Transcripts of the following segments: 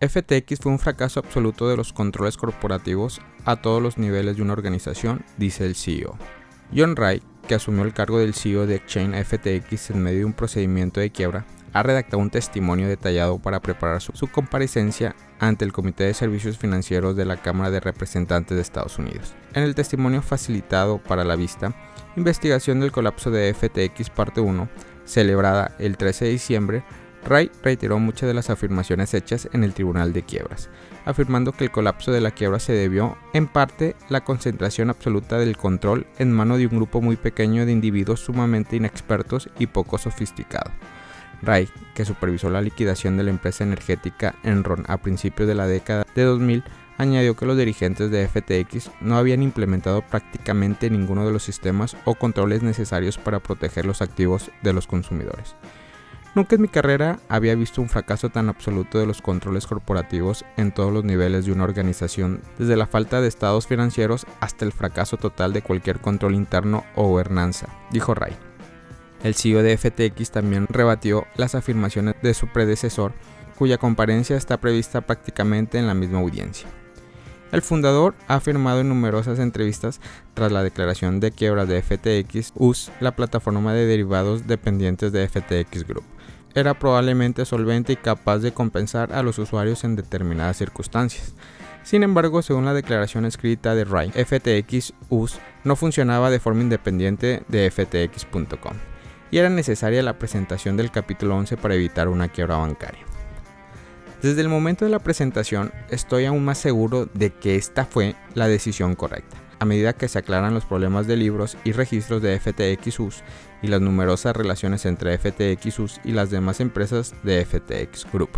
FTX fue un fracaso absoluto de los controles corporativos a todos los niveles de una organización, dice el CEO. John Wright, que asumió el cargo del CEO de Exchange FTX en medio de un procedimiento de quiebra, ha redactado un testimonio detallado para preparar su, su, comparecencia ante el Comité de Servicios Financieros de la Cámara de Representantes de Estados Unidos. En el testimonio facilitado para la vista, Investigación del colapso de FTX parte 1, celebrada el 13 de diciembre, Ray reiteró muchas de las afirmaciones hechas en el Tribunal de Quiebras, afirmando que el colapso de la quiebra se debió en parte la concentración absoluta del control en mano de un grupo muy pequeño de individuos sumamente inexpertos y poco sofisticados. Ray, que supervisó la liquidación de la empresa energética Enron a principios de la década de 2000, añadió que los dirigentes de FTX no habían implementado prácticamente ninguno de los sistemas o controles necesarios para proteger los activos de los consumidores. Nunca en mi carrera había visto un fracaso tan absoluto de los controles corporativos en todos los niveles de una organización, desde la falta de estados financieros hasta el fracaso total de cualquier control interno o gobernanza, dijo Ray. El CEO de FTX también rebatió las afirmaciones de su predecesor, cuya comparencia está prevista prácticamente en la misma audiencia. El fundador ha afirmado en numerosas entrevistas tras la declaración de quiebra de FTX US, la plataforma de derivados dependientes de FTX Group, era probablemente solvente y capaz de compensar a los usuarios en determinadas circunstancias. Sin embargo, según la declaración escrita de Wright, FTX US no funcionaba de forma independiente de FTX.com y era necesaria la presentación del capítulo 11 para evitar una quiebra bancaria. Desde el momento de la presentación estoy aún más seguro de que esta fue la decisión correcta a medida que se aclaran los problemas de libros y registros de FTXUS y las numerosas relaciones entre FTXUS y las demás empresas de FTX Group.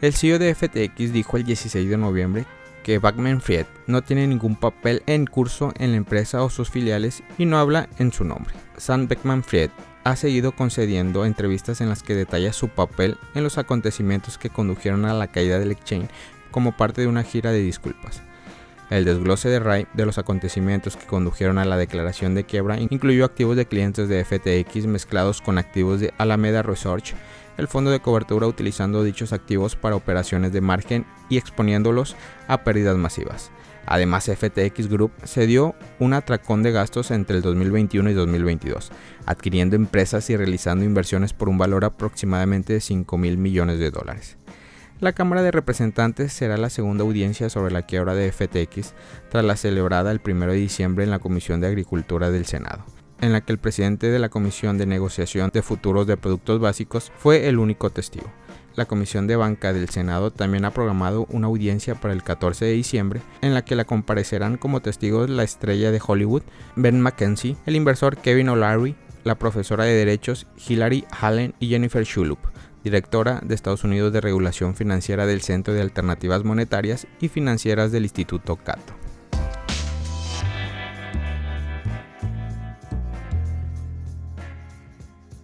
El CEO de FTX dijo el 16 de noviembre que Backman Fried no tiene ningún papel en curso en la empresa o sus filiales y no habla en su nombre. Sam Beckman Fried ha seguido concediendo entrevistas en las que detalla su papel en los acontecimientos que condujeron a la caída del exchange como parte de una gira de disculpas. El desglose de Ray de los acontecimientos que condujeron a la declaración de quiebra incluyó activos de clientes de FTX mezclados con activos de Alameda Research, el fondo de cobertura utilizando dichos activos para operaciones de margen y exponiéndolos a pérdidas masivas. Además, FTX Group se dio un atracón de gastos entre el 2021 y 2022, adquiriendo empresas y realizando inversiones por un valor aproximadamente de 5 mil millones de dólares. La Cámara de Representantes será la segunda audiencia sobre la quiebra de FTX tras la celebrada el 1 de diciembre en la Comisión de Agricultura del Senado, en la que el presidente de la Comisión de Negociación de Futuros de Productos Básicos fue el único testigo. La Comisión de Banca del Senado también ha programado una audiencia para el 14 de diciembre en la que la comparecerán como testigos la estrella de Hollywood, Ben McKenzie, el inversor Kevin O'Leary, la profesora de Derechos Hilary Hallen y Jennifer Shulup, directora de Estados Unidos de Regulación Financiera del Centro de Alternativas Monetarias y Financieras del Instituto Cato.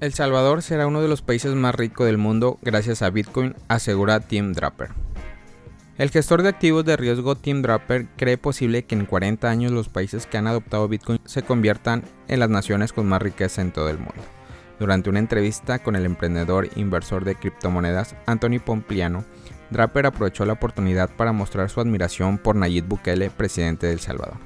El Salvador será uno de los países más ricos del mundo gracias a Bitcoin, asegura Tim Draper. El gestor de activos de riesgo Tim Draper cree posible que en 40 años los países que han adoptado Bitcoin se conviertan en las naciones con más riqueza en todo el mundo. Durante una entrevista con el emprendedor inversor de criptomonedas Anthony Pompliano, Draper aprovechó la oportunidad para mostrar su admiración por Nayib Bukele, presidente de El Salvador.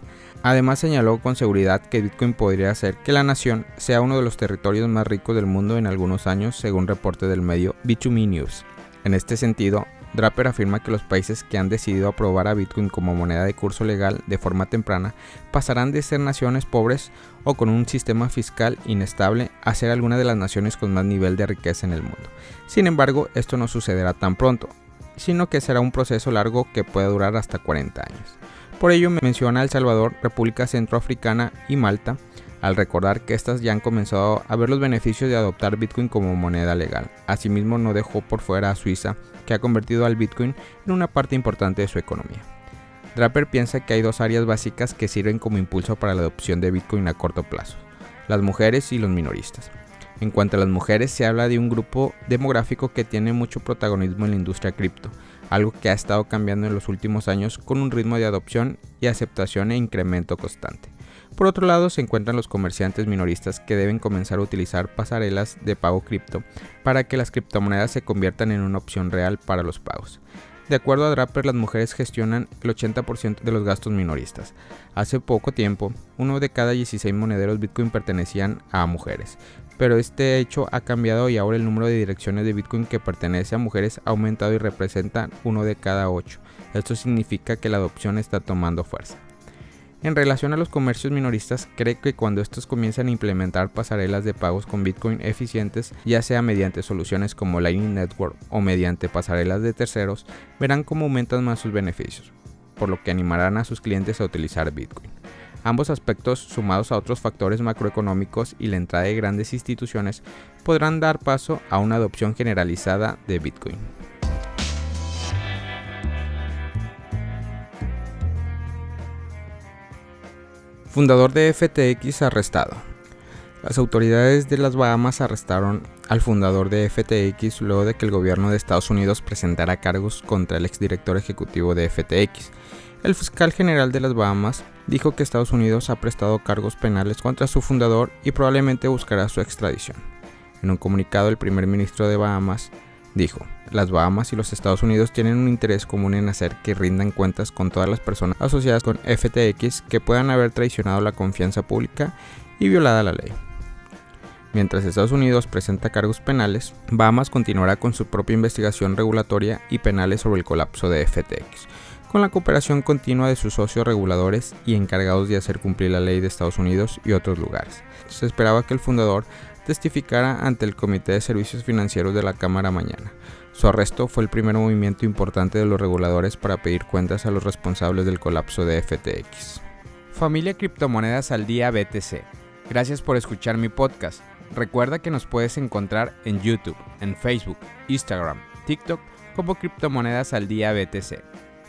Además señaló con seguridad que Bitcoin podría hacer que la nación sea uno de los territorios más ricos del mundo en algunos años, según reporte del medio B2Me News. En este sentido, Draper afirma que los países que han decidido aprobar a Bitcoin como moneda de curso legal de forma temprana pasarán de ser naciones pobres o con un sistema fiscal inestable a ser alguna de las naciones con más nivel de riqueza en el mundo. Sin embargo, esto no sucederá tan pronto, sino que será un proceso largo que puede durar hasta 40 años. Por ello menciona El Salvador, República Centroafricana y Malta, al recordar que éstas ya han comenzado a ver los beneficios de adoptar Bitcoin como moneda legal. Asimismo, no dejó por fuera a Suiza, que ha convertido al Bitcoin en una parte importante de su economía. Draper piensa que hay dos áreas básicas que sirven como impulso para la adopción de Bitcoin a corto plazo, las mujeres y los minoristas. En cuanto a las mujeres, se habla de un grupo demográfico que tiene mucho protagonismo en la industria cripto, algo que ha estado cambiando en los últimos años con un ritmo de adopción y aceptación e incremento constante. Por otro lado, se encuentran los comerciantes minoristas que deben comenzar a utilizar pasarelas de pago cripto para que las criptomonedas se conviertan en una opción real para los pagos. De acuerdo a Draper, las mujeres gestionan el 80% de los gastos minoristas. Hace poco tiempo, uno de cada 16 monederos Bitcoin pertenecían a mujeres, pero este hecho ha cambiado y ahora el número de direcciones de Bitcoin que pertenece a mujeres ha aumentado y representa uno de cada 8. Esto significa que la adopción está tomando fuerza. En relación a los comercios minoristas, cree que cuando estos comienzan a implementar pasarelas de pagos con Bitcoin eficientes, ya sea mediante soluciones como Lightning Network o mediante pasarelas de terceros, verán cómo aumentan más sus beneficios, por lo que animarán a sus clientes a utilizar Bitcoin. Ambos aspectos, sumados a otros factores macroeconómicos y la entrada de grandes instituciones, podrán dar paso a una adopción generalizada de Bitcoin. Fundador de FTX arrestado. Las autoridades de las Bahamas arrestaron al fundador de FTX luego de que el gobierno de Estados Unidos presentara cargos contra el exdirector ejecutivo de FTX. El fiscal general de las Bahamas dijo que Estados Unidos ha prestado cargos penales contra su fundador y probablemente buscará su extradición. En un comunicado, el primer ministro de Bahamas dijo, las Bahamas y los Estados Unidos tienen un interés común en hacer que rindan cuentas con todas las personas asociadas con FTX que puedan haber traicionado la confianza pública y violada la ley. Mientras Estados Unidos presenta cargos penales, Bahamas continuará con su propia investigación regulatoria y penales sobre el colapso de FTX, con la cooperación continua de sus socios reguladores y encargados de hacer cumplir la ley de Estados Unidos y otros lugares. Se esperaba que el fundador testificara ante el Comité de Servicios Financieros de la Cámara mañana. Su arresto fue el primer movimiento importante de los reguladores para pedir cuentas a los responsables del colapso de FTX. Familia Criptomonedas al Día BTC. Gracias por escuchar mi podcast. Recuerda que nos puedes encontrar en YouTube, en Facebook, Instagram, TikTok como Criptomonedas al Día BTC.